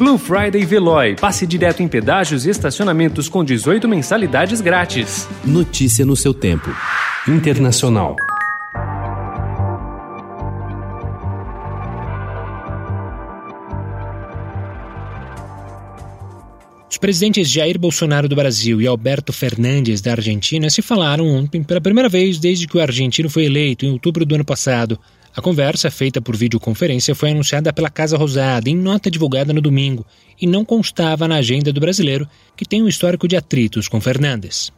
Blue Friday Veloy. Passe direto em pedágios e estacionamentos com 18 mensalidades grátis. Notícia no seu tempo. Internacional. Os presidentes Jair Bolsonaro do Brasil e Alberto Fernandes da Argentina se falaram ontem pela primeira vez desde que o argentino foi eleito em outubro do ano passado. A conversa, feita por videoconferência, foi anunciada pela Casa Rosada em nota divulgada no domingo e não constava na agenda do brasileiro, que tem um histórico de atritos com Fernandes.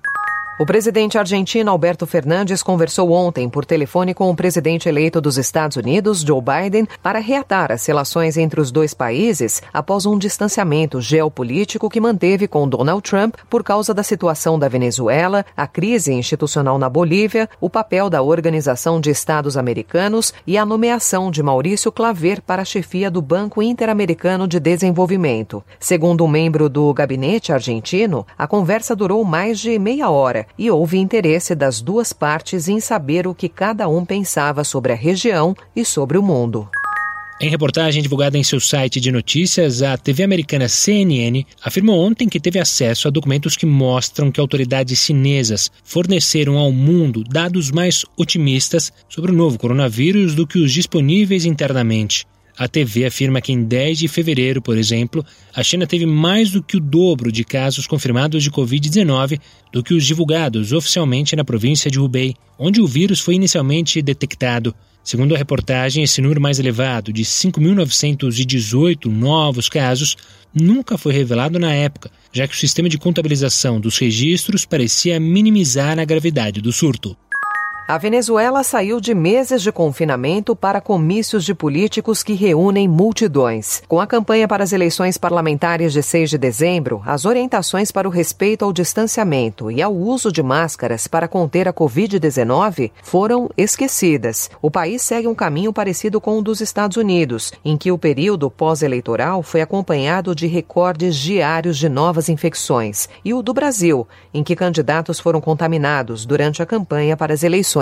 O presidente argentino Alberto Fernandes conversou ontem por telefone com o presidente eleito dos Estados Unidos, Joe Biden, para reatar as relações entre os dois países após um distanciamento geopolítico que manteve com Donald Trump por causa da situação da Venezuela, a crise institucional na Bolívia, o papel da Organização de Estados Americanos e a nomeação de Maurício Claver para a chefia do Banco Interamericano de Desenvolvimento. Segundo um membro do gabinete argentino, a conversa durou mais de meia hora e houve interesse das duas partes em saber o que cada um pensava sobre a região e sobre o mundo. Em reportagem divulgada em seu site de notícias, a TV americana CNN afirmou ontem que teve acesso a documentos que mostram que autoridades chinesas forneceram ao mundo dados mais otimistas sobre o novo coronavírus do que os disponíveis internamente. A TV afirma que em 10 de fevereiro, por exemplo, a China teve mais do que o dobro de casos confirmados de Covid-19 do que os divulgados oficialmente na província de Hubei, onde o vírus foi inicialmente detectado. Segundo a reportagem, esse número mais elevado, de 5.918 novos casos, nunca foi revelado na época, já que o sistema de contabilização dos registros parecia minimizar a gravidade do surto. A Venezuela saiu de meses de confinamento para comícios de políticos que reúnem multidões. Com a campanha para as eleições parlamentares de 6 de dezembro, as orientações para o respeito ao distanciamento e ao uso de máscaras para conter a Covid-19 foram esquecidas. O país segue um caminho parecido com o dos Estados Unidos, em que o período pós-eleitoral foi acompanhado de recordes diários de novas infecções, e o do Brasil, em que candidatos foram contaminados durante a campanha para as eleições